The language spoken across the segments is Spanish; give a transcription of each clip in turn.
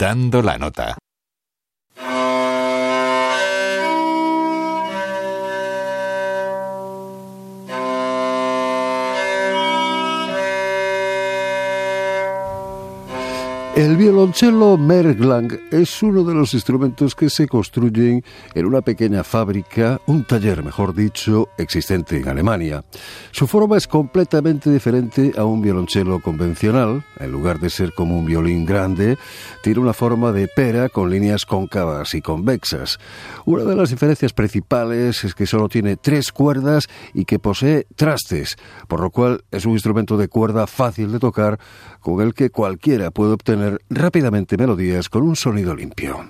Dando la nota. El violonchelo Merklang es uno de los instrumentos que se construyen en una pequeña fábrica, un taller mejor dicho, existente en Alemania. Su forma es completamente diferente a un violonchelo convencional. En lugar de ser como un violín grande, tiene una forma de pera con líneas cóncavas y convexas. Una de las diferencias principales es que solo tiene tres cuerdas y que posee trastes, por lo cual es un instrumento de cuerda fácil de tocar con el que cualquiera puede obtener rápidamente melodías con un sonido limpio.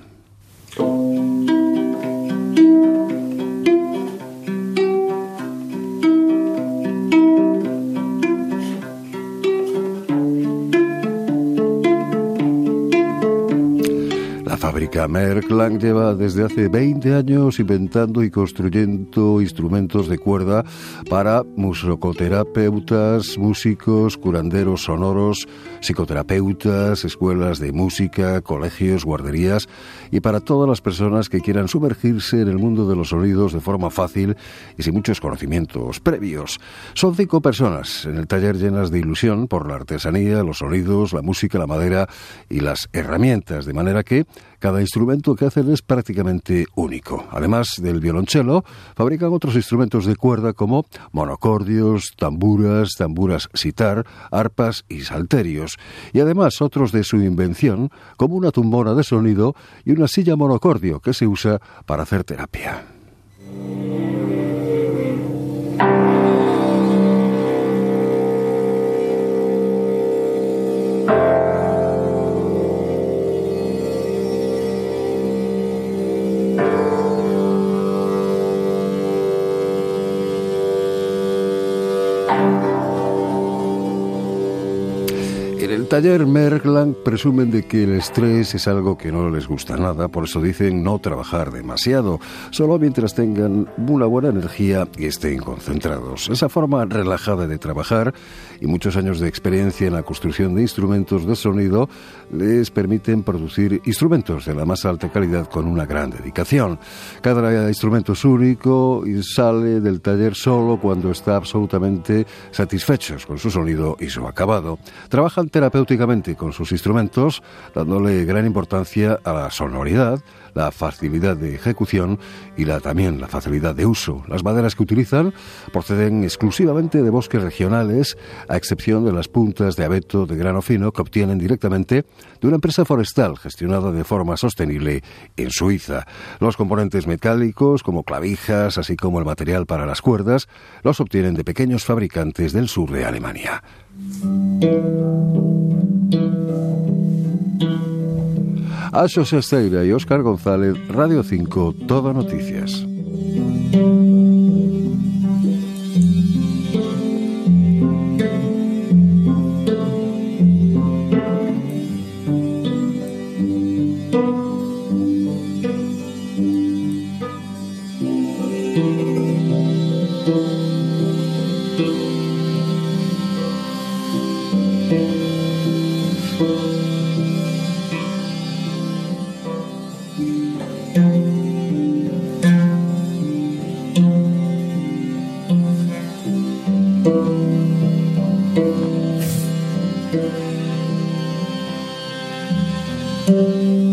Fábrica Merklang lleva desde hace 20 años inventando y construyendo instrumentos de cuerda para musicoterapeutas, músicos, curanderos sonoros, psicoterapeutas, escuelas de música, colegios, guarderías y para todas las personas que quieran sumergirse en el mundo de los sonidos de forma fácil y sin muchos conocimientos previos. Son cinco personas en el taller llenas de ilusión por la artesanía, los sonidos, la música, la madera y las herramientas, de manera que cada instrumento que hacen es prácticamente único. Además del violonchelo, fabrican otros instrumentos de cuerda como monocordios, tamburas, tamburas sitar, arpas y salterios. Y además otros de su invención, como una tumbona de sonido y una silla monocordio que se usa para hacer terapia. Taller Merkland presumen de que el estrés es algo que no les gusta nada, por eso dicen no trabajar demasiado, solo mientras tengan una buena energía y estén concentrados. Esa forma relajada de trabajar y muchos años de experiencia en la construcción de instrumentos de sonido les permiten producir instrumentos de la más alta calidad con una gran dedicación. Cada instrumento es único y sale del taller solo cuando está absolutamente satisfechos con su sonido y su acabado. Trabajan terapéuticamente con sus instrumentos, dándole gran importancia a la sonoridad, la facilidad de ejecución y la, también la facilidad de uso. Las maderas que utilizan proceden exclusivamente de bosques regionales, a excepción de las puntas de abeto de grano fino que obtienen directamente de una empresa forestal gestionada de forma sostenible en Suiza. Los componentes metálicos, como clavijas, así como el material para las cuerdas, los obtienen de pequeños fabricantes del sur de Alemania. A José Esteira y Óscar González, Radio 5, Todo Noticias. Música